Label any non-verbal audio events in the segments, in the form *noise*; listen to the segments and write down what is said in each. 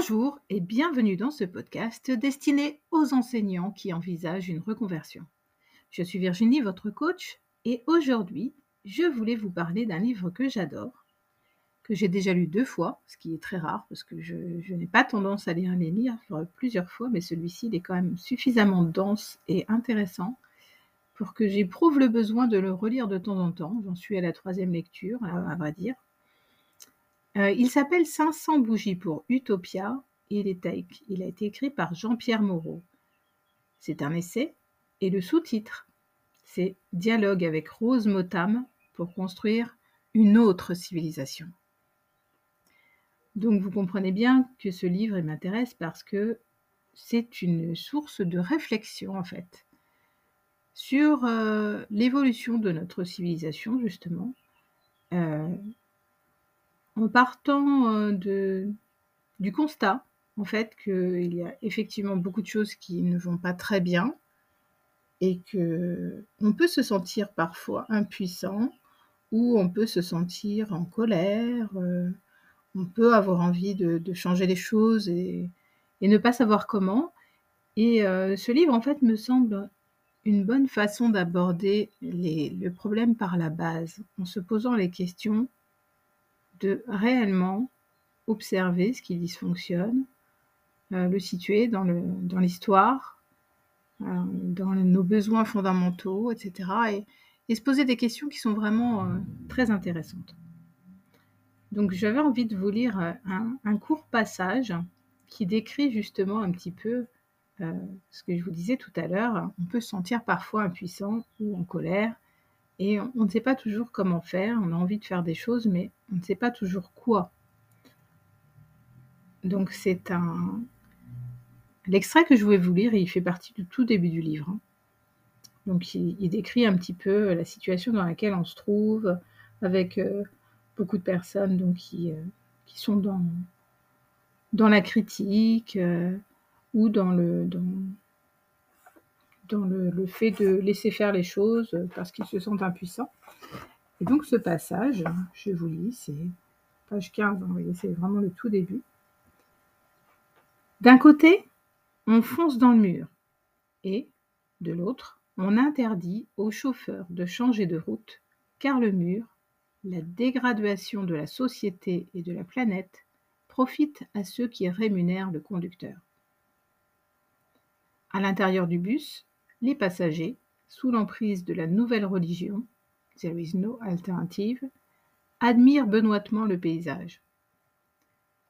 Bonjour et bienvenue dans ce podcast destiné aux enseignants qui envisagent une reconversion. Je suis Virginie, votre coach, et aujourd'hui, je voulais vous parler d'un livre que j'adore, que j'ai déjà lu deux fois, ce qui est très rare parce que je, n'ai pas tendance à lire les livres plusieurs fois, mais celui-ci est quand même suffisamment dense et intéressant pour que j'éprouve le besoin de le relire de temps en temps. J'en suis à la troisième lecture, à vrai dire. Euh, il s'appelle 500 bougies pour Utopia il, il a été écrit par Jean-Pierre Moreau. C'est un essai et le sous-titre, c'est Dialogue avec Rose Motam pour construire une autre civilisation. Donc vous comprenez bien que ce livre m'intéresse parce que c'est une source de réflexion en fait sur euh, l'évolution de notre civilisation justement, euh, en partant euh, du constat, en fait, qu'il y a effectivement beaucoup de choses qui ne vont pas très bien et que on peut se sentir parfois impuissant ou on peut se sentir en colère, euh, on peut avoir envie de, changer les choses et, ne pas savoir comment. Et euh, ce livre, en fait, me semble une bonne façon d'aborder le problème par la base, en se posant les questions de réellement observer ce qui dysfonctionne, euh, le situer dans l'histoire, dans, euh, dans nos besoins fondamentaux, etc. Et, se poser des questions qui sont vraiment euh, très intéressantes. Donc j'avais envie de vous lire un, court passage qui décrit justement un petit peu ce que je vous disais tout à l'heure. On peut se sentir parfois impuissant ou en colère et on ne sait pas toujours comment faire, on a envie de faire des choses, mais on ne sait pas toujours quoi. Donc c'est un... L'extrait que je voulais vous lire, il fait partie du tout début du livre. Hein. Donc il, décrit un petit peu la situation dans laquelle on se trouve, avec euh, beaucoup de personnes donc, qui, euh, qui sont dans, dans la critique euh, ou dans le, dans le, fait de laisser faire les choses parce qu'ils se sentent impuissants. Et donc ce passage, je vous lis, c'est page 15, hein, c'est vraiment le tout début. D'un côté, on fonce dans le mur et, de l'autre, on interdit aux chauffeurs de changer de route car le mur, la dégradation de la société et de la planète, profite à ceux qui rémunèrent le conducteur. À l'intérieur du bus, les passagers, sous l'emprise de la nouvelle religion, there is no alternative, admirent benoîtement le paysage.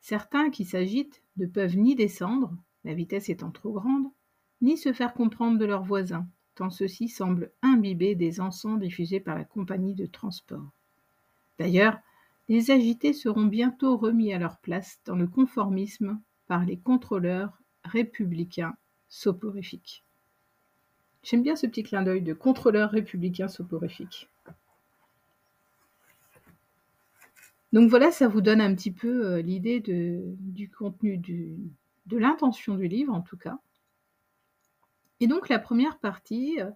Certains qui s'agitent ne peuvent ni descendre, la vitesse étant trop grande, ni se faire comprendre de leurs voisins, tant ceux-ci semblent imbibés des encens diffusés par la compagnie de transport. D'ailleurs, les agités seront bientôt remis à leur place dans le conformisme par les contrôleurs républicains soporifiques. J'aime bien ce petit clin d'œil de contrôleur républicain soporifique. Donc voilà, ça vous donne un petit peu euh, l'idée du contenu de l'intention du livre en tout cas. Et donc la première partie euh,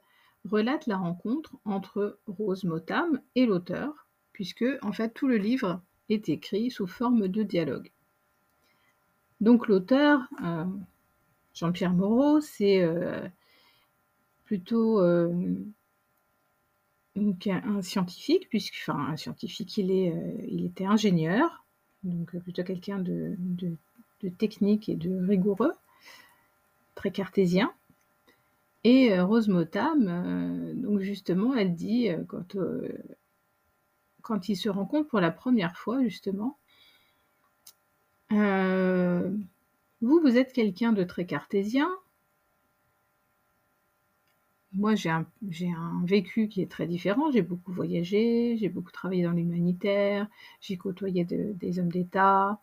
relate la rencontre entre Rose Motam et l'auteur, puisque en fait tout le livre est écrit sous forme de dialogue. Donc l'auteur, euh, Jean-Pierre Moreau, c'est plutôt euh, un scientifique, puisque, enfin, un scientifique, il, est, euh, il était ingénieur, donc euh, plutôt quelqu'un de, technique et de rigoureux, très cartésien. Et Rose Motam, donc justement, elle dit, quand, quand il se rencontre pour la première fois, justement, vous, vous êtes quelqu'un de très cartésien, moi, j'ai un, vécu qui est très différent. J'ai beaucoup voyagé, j'ai beaucoup travaillé dans l'humanitaire, j'ai côtoyé des hommes d'État.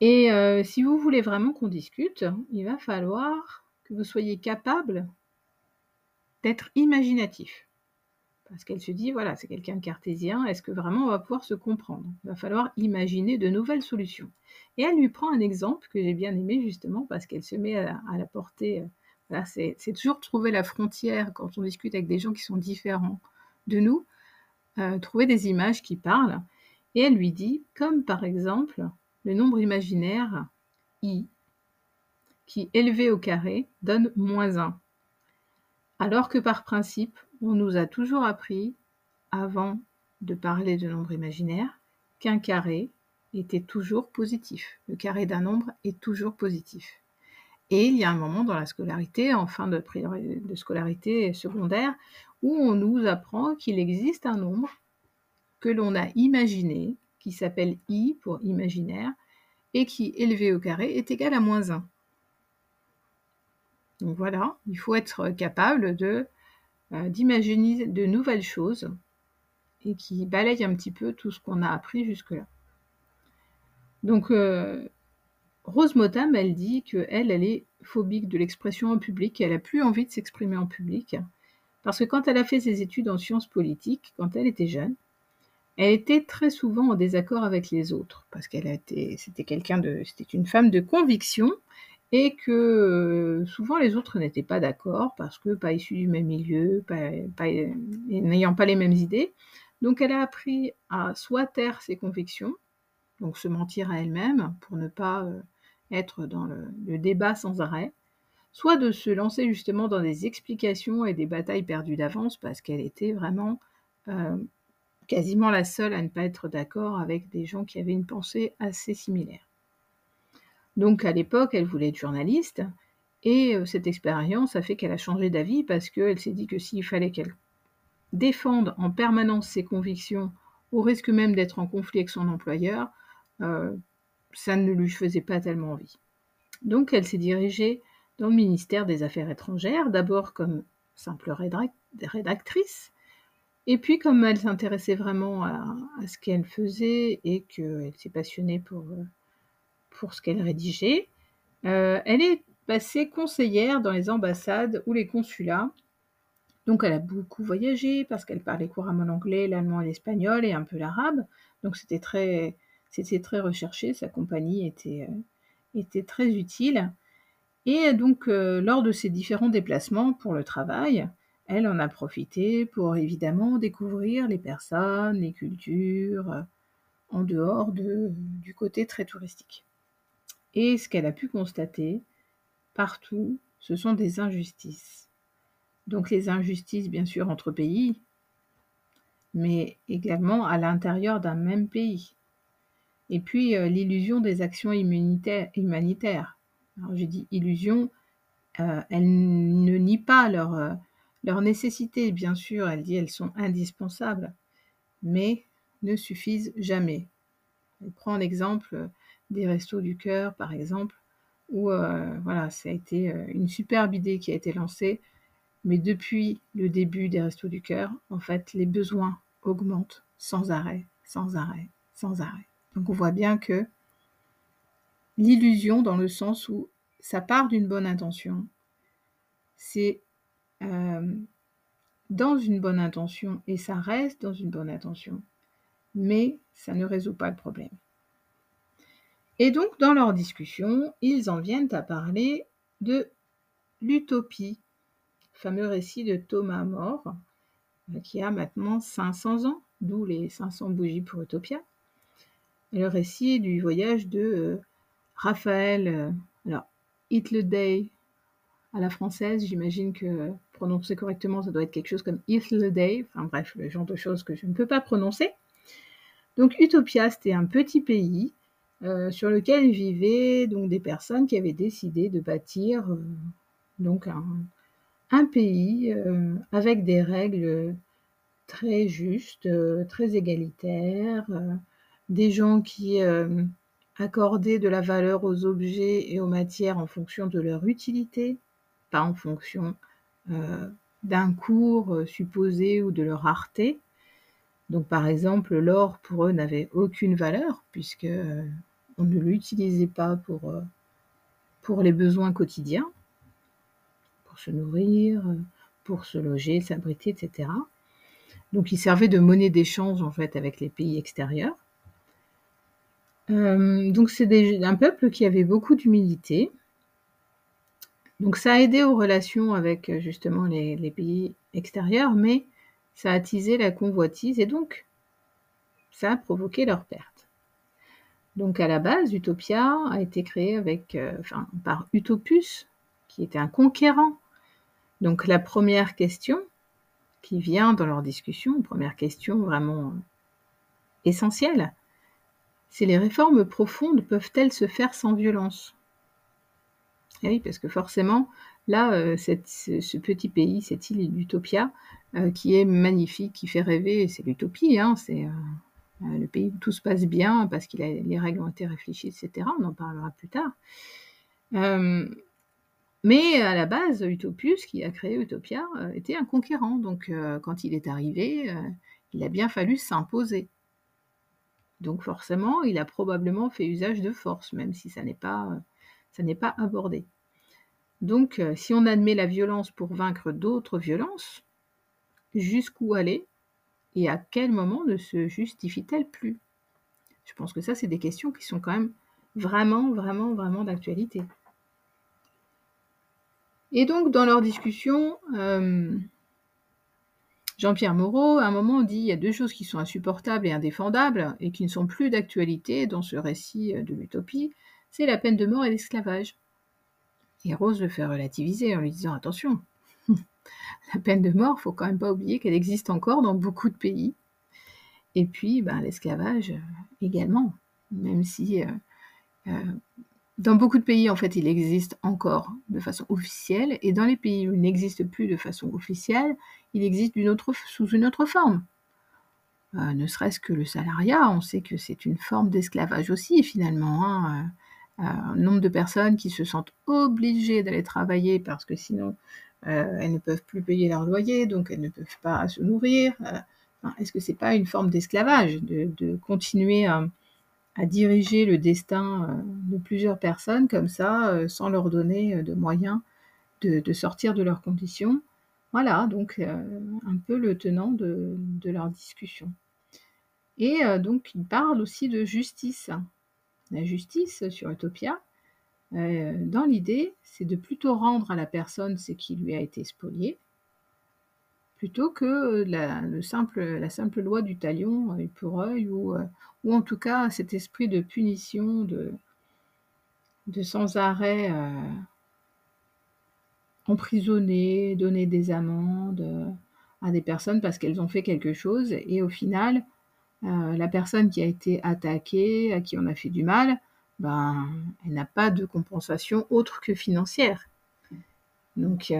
Et euh, si vous voulez vraiment qu'on discute, il va falloir que vous soyez capable d'être imaginatif. Parce qu'elle se dit, voilà, c'est quelqu'un de cartésien, est-ce que vraiment on va pouvoir se comprendre? Il va falloir imaginer de nouvelles solutions. Et elle lui prend un exemple que j'ai bien aimé justement parce qu'elle se met à, à la portée euh, c'est toujours trouver la frontière quand on discute avec des gens qui sont différents de nous, euh, trouver des images qui parlent. Et elle lui dit, comme par exemple le nombre imaginaire i, qui élevé au carré donne moins 1. Alors que par principe, on nous a toujours appris, avant de parler de nombre imaginaire, qu'un carré était toujours positif. Le carré d'un nombre est toujours positif. Et il y a un moment dans la scolarité, en fin de, scolarité secondaire, où on nous apprend qu'il existe un nombre que l'on a imaginé, qui s'appelle i pour imaginaire, et qui, élevé au carré, est égal à moins 1. Donc voilà, il faut être capable de euh, d'imaginer de nouvelles choses et qui balayent un petit peu tout ce qu'on a appris jusque-là. Donc euh, Rose Motam, elle dit qu'elle, elle est phobique de l'expression en public, elle a plus envie de s'exprimer en public, parce que quand elle a fait ses études en sciences politiques, quand elle était jeune, elle était très souvent en désaccord avec les autres, parce qu'elle était, c'était quelqu'un de, c'était une femme de conviction, et que euh, souvent les autres n'étaient pas d'accord parce que pas issus du même milieu, n'ayant pas les mêmes idées. Donc elle a appris à soit taire ses convictions, donc se mentir à elle-même pour ne pas euh, être dans le, débat sans arrêt, soit de se lancer justement dans des explications et des batailles perdues d'avance parce qu'elle était vraiment euh, quasiment la seule à ne pas être d'accord avec des gens qui avaient une pensée assez similaire. Donc à l'époque, elle voulait être journaliste, et euh, cette expérience a fait qu'elle a changé d'avis parce qu'elle s'est dit que s'il fallait qu'elle défende en permanence ses convictions, au risque même d'être en conflit avec son employeur, euh, ça ne lui faisait pas tellement envie. Donc elle s'est dirigée dans le ministère des Affaires étrangères, d'abord comme simple rédactrice, et puis comme elle s'intéressait vraiment à, ce qu'elle faisait et qu'elle s'est passionnée pour euh, pour ce qu'elle rédigeait. Euh, elle est passée conseillère dans les ambassades ou les consulats. Donc elle a beaucoup voyagé parce qu'elle parlait couramment l'anglais, l'allemand et l'espagnol et un peu l'arabe. Donc c'était très, c'était très recherché, sa compagnie était, euh, très utile. Et donc euh, lors de ses différents déplacements pour le travail, elle en a profité pour évidemment découvrir les personnes, les cultures, en dehors de, du côté très touristique. Et ce qu'elle a pu constater, partout, ce sont des injustices. Donc les injustices, bien sûr, entre pays, mais également à l'intérieur d'un même pays. Et puis euh, l'illusion des actions humanitaires. Alors j'ai dit illusion, euh, elle ne nie pas leur, euh, leur nécessité, bien sûr, elle dit elles sont indispensables, mais ne suffisent jamais. Elle prend l'exemple des restos du cœur, par exemple, où voilà, ça a été une superbe idée qui a été lancée, mais depuis le début des restos du cœur, en fait, les besoins augmentent sans arrêt, sans arrêt, sans arrêt. Donc on voit bien que l'illusion, dans le sens où ça part d'une bonne intention, c'est euh, dans une bonne intention et ça reste dans une bonne intention, mais ça ne résout pas le problème. Et donc, dans leur discussion, ils en viennent à parler de l'utopie, fameux récit de Thomas More, euh, qui a maintenant 500 ans, d'où les 500 bougies pour Utopia. Le récit du voyage de euh, Raphaël, euh, alors, Day à la française, j'imagine que prononcer correctement, ça doit être quelque chose comme Day, enfin bref, le genre de choses que je ne peux pas prononcer. Donc Utopia, c'était un petit pays euh, sur lequel vivaient donc des personnes qui avaient décidé de bâtir donc un, pays avec des règles très justes, très égalitaires, des gens qui accordaient de la valeur aux objets et aux matières en fonction de leur utilité, pas en fonction d'un cours supposé ou de leur rareté. Donc par exemple, l'or pour eux n'avait aucune valeur puisque on ne l'utilisait pas pour, euh, pour les besoins quotidiens, pour se nourrir, pour se loger, s'abriter, etc. Donc il servait de monnaie d'échange en fait avec les pays extérieurs. Euh, donc c'est un peuple qui avait beaucoup d'humilité. Donc ça a aidé aux relations avec justement les, pays extérieurs, mais ça a attisé la convoitise et donc ça a provoqué leur perte. Donc à la base, Utopia a été créé avec, euh, par Utopus, qui était un conquérant. Donc la première question qui vient dans leur discussion, première question vraiment essentielle, c'est les réformes profondes peuvent-elles se faire sans violence? Eh Oui, parce que forcément, là, euh, ce, petit pays, cette île d'Utopia, euh, qui est magnifique, qui fait rêver, c'est l'utopie, hein, c'est euh, le pays où tout se passe bien parce que les règles ont été réfléchies, etc. On en parlera plus tard. mais à la base, Utopius, qui a créé Utopia, était un conquérant. Donc, quand il est arrivé, il a bien fallu s'imposer. Donc forcément, il a probablement fait usage de force, même si ça n'est pas, n'est pas abordé. Donc, euh, si on admet la violence pour vaincre d'autres violences, jusqu'où aller et à quel moment ne se justifie-t-elle plus? Je pense que ça, c'est des questions qui sont quand même vraiment, vraiment, vraiment d'actualité. Et donc, dans leur discussion, euh, Jean-Pierre Moreau, à un moment, dit il y a deux choses qui sont insupportables et indéfendables et qui ne sont plus d'actualité dans ce récit euh, de l'utopie, c'est la peine de mort et l'esclavage. Et Rose le fait relativiser en lui disant attention, *laughs* la peine de mort, faut quand même pas oublier qu'elle existe encore dans beaucoup de pays. Et puis, ben, l'esclavage euh, également, même si euh, dans beaucoup de pays, en fait, il existe encore de façon officielle, et dans les pays où il n'existe plus de façon officielle, il existe sous une autre forme. Euh, ne serait-ce que le salariat, on sait que c'est une forme d'esclavage aussi, finalement. Hein. Euh, un nombre de personnes qui se sentent obligées d'aller travailler parce que sinon, euh, elles ne peuvent plus payer leur loyer, donc elles ne peuvent pas se nourrir. Est-ce que c'est pas une forme d'esclavage de, continuer à à diriger le destin euh, de plusieurs personnes comme ça, euh, sans leur donner euh, de moyens de, sortir de leurs conditions. Voilà, donc un peu le tenant de, leur discussion. Et donc il parle aussi de justice. La justice sur Utopia, dans l'idée, c'est de plutôt rendre à la personne ce qui lui a été spolié, plutôt que la, le simple, la simple loi du talion, œil pour œil, ou, euh, ou en tout cas cet esprit de punition, de, de sans arrêt euh, emprisonner, donner des amendes euh, à des personnes parce qu'elles ont fait quelque chose, et au final, la personne qui a été attaquée, à qui on a fait du mal, ben, elle n'a pas de compensation autre que financière. Donc,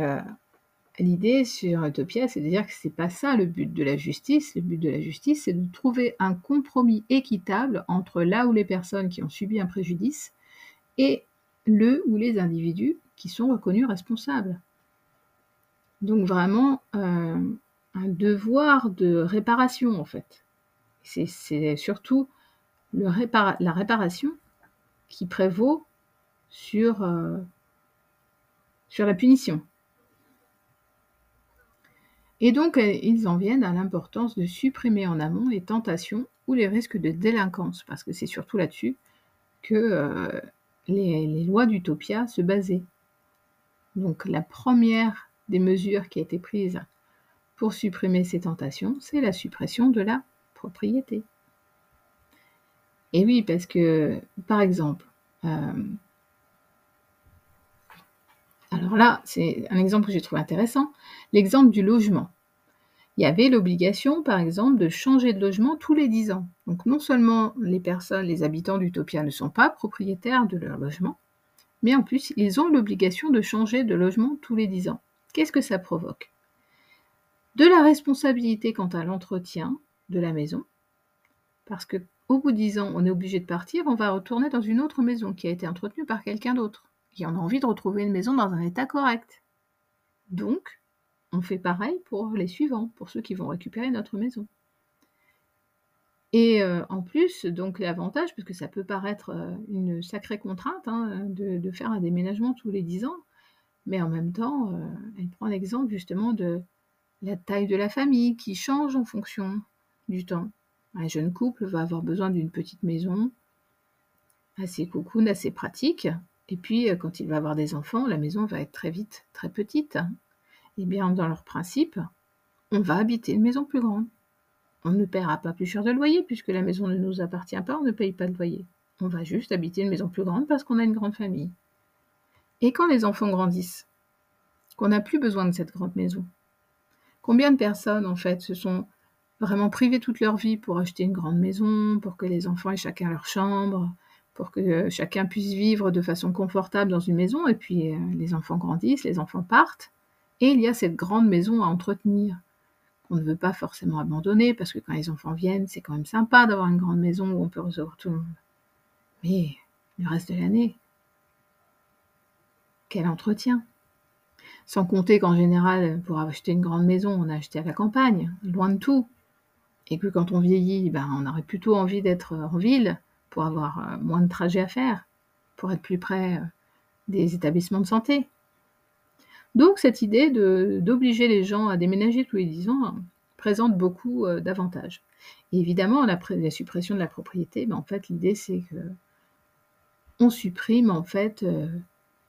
L'idée sur Utopia, c'est de dire que c'est pas ça le but de la justice. Le but de la justice, c'est de trouver un compromis équitable entre là où les personnes qui ont subi un préjudice et le ou les individus qui sont reconnus responsables. Donc vraiment euh, un devoir de réparation en fait. C'est surtout la réparation qui prévaut sur, euh, sur la punition. Et donc, euh, ils en viennent à l'importance de supprimer en amont les tentations ou les risques de délinquance, parce que c'est surtout là-dessus que euh, les, lois d'Utopia se basaient. Donc, la première des mesures qui a été prise pour supprimer ces tentations, c'est la suppression de la propriété. Et oui, parce que, par exemple, euh, alors là, c'est un exemple que j'ai trouvé intéressant, l'exemple du logement. Il y avait l'obligation, par exemple, de changer de logement tous les 10 ans. Donc non seulement les personnes, les habitants d'Utopia ne sont pas propriétaires de leur logement, mais en plus, ils ont l'obligation de changer de logement tous les 10 ans. Qu'est-ce que ça provoque? De la responsabilité quant à l'entretien de la maison, parce que au bout de 10 ans, on est obligé de partir, on va retourner dans une autre maison qui a été entretenue par quelqu'un d'autre. Et on a envie de retrouver une maison dans un état correct. Donc, on fait pareil pour les suivants, pour ceux qui vont récupérer notre maison. Et euh, en plus, donc l'avantage, parce que ça peut paraître euh, une sacrée contrainte hein, de, faire un déménagement tous les 10 ans, mais en même temps, euh, elle prend l'exemple justement de la taille de la famille qui change en fonction du temps. Un jeune couple va avoir besoin d'une petite maison assez cocoon, assez pratique, et puis, euh, quand il va avoir des enfants, la maison va être très vite très petite. Eh bien, dans leur principe, on va habiter une maison plus grande. On ne paiera pas plus cher de loyer puisque la maison ne nous appartient pas, on ne paye pas de loyer. on va juste habiter une maison plus grande parce qu'on a une grande famille. Et quand les enfants grandissent, qu'on n'a plus besoin de cette grande maison, combien de personnes en fait se sont vraiment privées toute leur vie pour acheter une grande maison, pour que les enfants aient chacun leur chambre, pour que chacun puisse vivre de façon confortable dans une maison, et puis euh, les enfants grandissent, les enfants partent, et il y a cette grande maison à entretenir qu'on ne veut pas forcément abandonner, parce que quand les enfants viennent, c'est quand même sympa d'avoir une grande maison où on peut recevoir tout le monde. Mais le reste de l'année, quel entretien Sans compter qu'en général, pour acheter une grande maison, on a acheté à la campagne, loin de tout. Et que quand on vieillit, ben, on aurait plutôt envie d'être en ville pour avoir euh, moins de trajets à faire, pour être plus près euh, des établissements de santé. Donc cette idée d'obliger les gens à déménager tous les 10 ans hein, présente beaucoup euh, d'avantages. Évidemment, la, la, suppression de la propriété, ben, en fait, l'idée c'est que on supprime en fait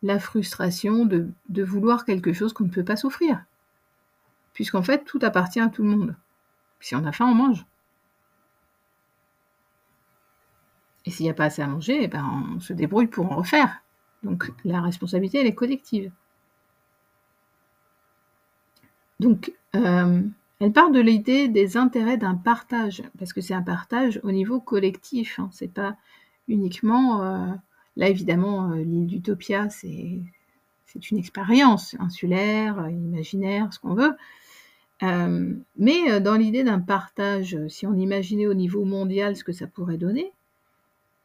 la frustration de, vouloir quelque chose qu'on ne peut pas s'offrir. Puisqu'en fait, tout appartient à tout le monde. Si on a faim, on mange. Et s'il n'y a pas assez à manger, eh ben, on se débrouille pour en refaire. Donc la responsabilité, elle est collective. Donc, euh, elle part de l'idée des intérêts d'un partage, parce que c'est un partage au niveau collectif. Hein, c'est pas uniquement. Euh, là, évidemment, euh, l'île d'Utopia, c'est, c'est une expérience insulaire, imaginaire, ce qu'on veut. mais dans l'idée d'un partage, si on imaginait au niveau mondial ce que ça pourrait donner,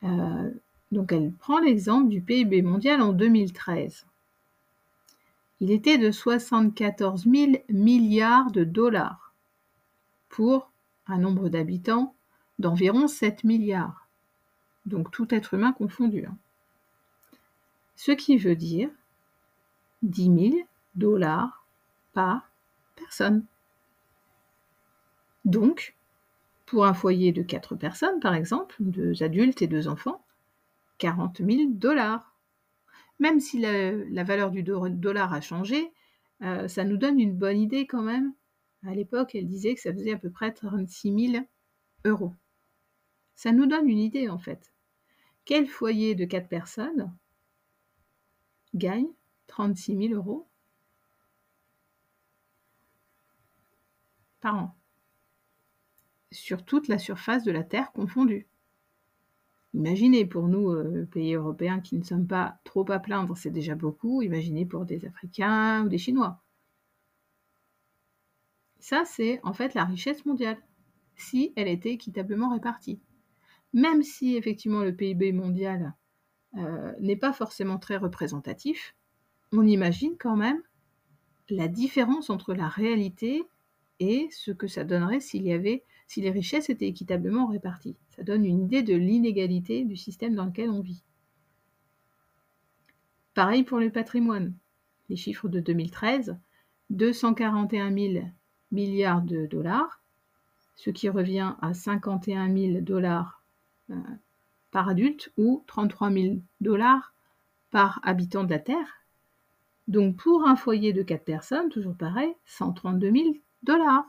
euh, donc elle prend l'exemple du PIB mondial en 2013. Il était de 74 000 milliards de dollars pour un nombre d'habitants d'environ 7 milliards. Donc tout être humain confondu. Hein. Ce qui veut dire 10 000 dollars par personne. Donc, pour un foyer de quatre personnes, par exemple, deux adultes et deux enfants, 40 000 dollars. Même si la, valeur du dollar a changé, euh, ça nous donne une bonne idée quand même. À l'époque, elle disait que ça faisait à peu près 36 000 euros. Ça nous donne une idée en fait. Quel foyer de quatre personnes gagne 36 000 euros par an? Sur toute la surface de la Terre confondue. Imaginez pour nous, euh, pays européens qui ne sommes pas trop à plaindre, c'est déjà beaucoup. Imaginez pour des Africains ou des Chinois. Ça, c'est en fait la richesse mondiale, si elle était équitablement répartie. Même si effectivement le PIB mondial euh, n'est pas forcément très représentatif, on imagine quand même la différence entre la réalité et ce que ça donnerait s'il y avait si les richesses étaient équitablement réparties. Ça donne une idée de l'inégalité du système dans lequel on vit. Pareil pour le patrimoine. Les chiffres de 2013, 241 000 milliards de dollars, ce qui revient à 51 000 dollars euh, par adulte ou 33 000 dollars par habitant de la Terre. Donc pour un foyer de 4 personnes, toujours pareil, 132 000 dollars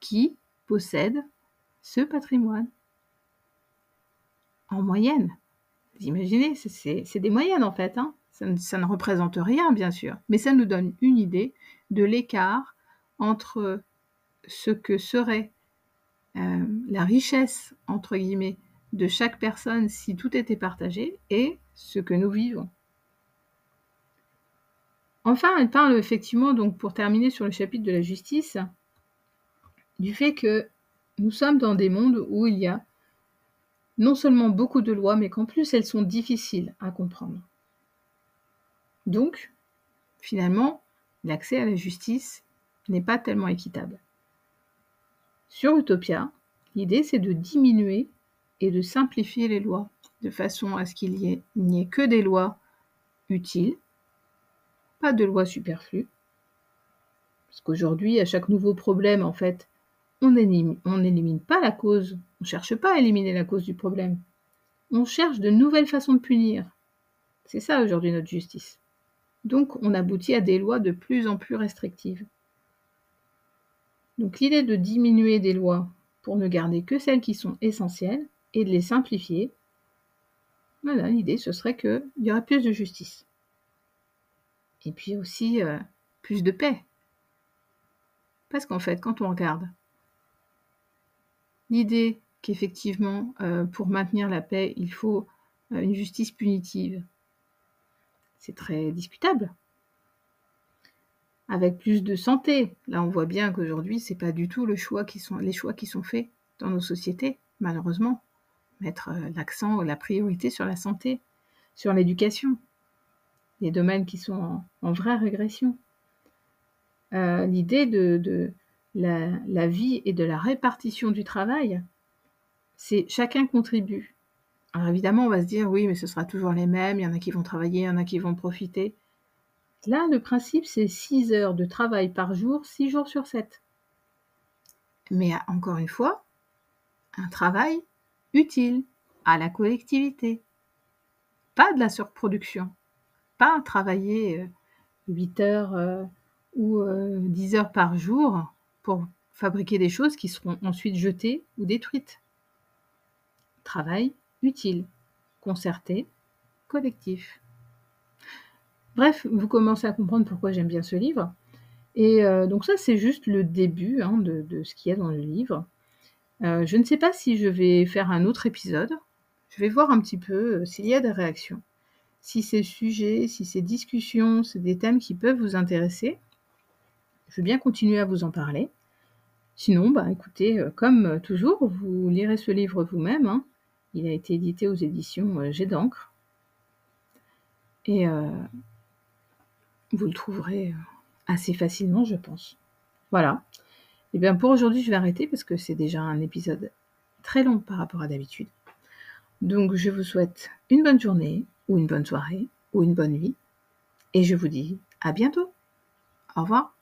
qui possède ce patrimoine. En moyenne. Vous imaginez, c'est des moyennes en fait. Hein. Ça, ne, représente rien, bien sûr, mais ça nous donne une idée de l'écart entre ce que serait euh, la richesse, entre guillemets, de chaque personne si tout était partagé et ce que nous vivons. Enfin, elle parle effectivement, donc pour terminer sur le chapitre de la justice, du fait que nous sommes dans des mondes où il y a non seulement beaucoup de lois, mais qu'en plus elles sont difficiles à comprendre. Donc, finalement, l'accès à la justice n'est pas tellement équitable. Sur Utopia, l'idée c'est de diminuer et de simplifier les lois, de façon à ce qu'il n'y ait que des lois utiles, pas de lois superflues. Parce qu'aujourd'hui, à chaque nouveau problème, en fait, on n'élimine pas la cause, on ne cherche pas à éliminer la cause du problème. On cherche de nouvelles façons de punir. C'est ça aujourd'hui notre justice. Donc on aboutit à des lois de plus en plus restrictives. Donc l'idée de diminuer des lois pour ne garder que celles qui sont essentielles et de les simplifier, Voilà, l'idée, ce serait qu'il y aurait plus de justice. Et puis aussi euh, plus de paix. Parce qu'en fait, quand on regarde l'idée qu'effectivement, euh, pour maintenir la paix, il faut euh, une justice punitive, c'est très discutable. Avec plus de santé, là on voit bien qu'aujourd'hui, c'est pas du tout les choix qui sont faits dans nos sociétés, malheureusement. Mettre euh, l'accent, la priorité sur la santé, sur l'éducation, les domaines qui sont en, vraie régression. L'idée de, la, vie et de la répartition du travail, c'est chacun contribue. Alors évidemment, on va se dire oui, mais ce sera toujours les mêmes, il y en a qui vont travailler, il y en a qui vont profiter. Là, le principe, c'est 6 heures de travail par jour, 6 jours sur 7. Mais encore une fois, un travail utile à la collectivité. Pas de la surproduction. Pas travailler 8 euh, heures euh, ou 10 euh, heures par jour pour fabriquer des choses qui seront ensuite jetées ou détruites. Travail utile, concerté, collectif. Bref, vous commencez à comprendre pourquoi j'aime bien ce livre. Et euh, donc ça, c'est juste le début hein, de, ce qu'il y a dans le livre. Euh, je ne sais pas si je vais faire un autre épisode. Je vais voir un petit peu euh, s'il y a des réactions. Si ces sujets, si ces discussions, c'est des thèmes qui peuvent vous intéresser. Je veux bien continuer à vous en parler. Sinon, bah, écoutez, euh, comme euh, toujours, vous lirez ce livre vous-même. Hein. Il a été édité aux éditions euh, J'ai d'encre. Et vous le trouverez assez facilement, je pense. Voilà. Et eh bien pour aujourd'hui, je vais arrêter parce que c'est déjà un épisode très long par rapport à d'habitude. Donc je vous souhaite une bonne journée, ou une bonne soirée, ou une bonne nuit. Et je vous dis à bientôt. Au revoir.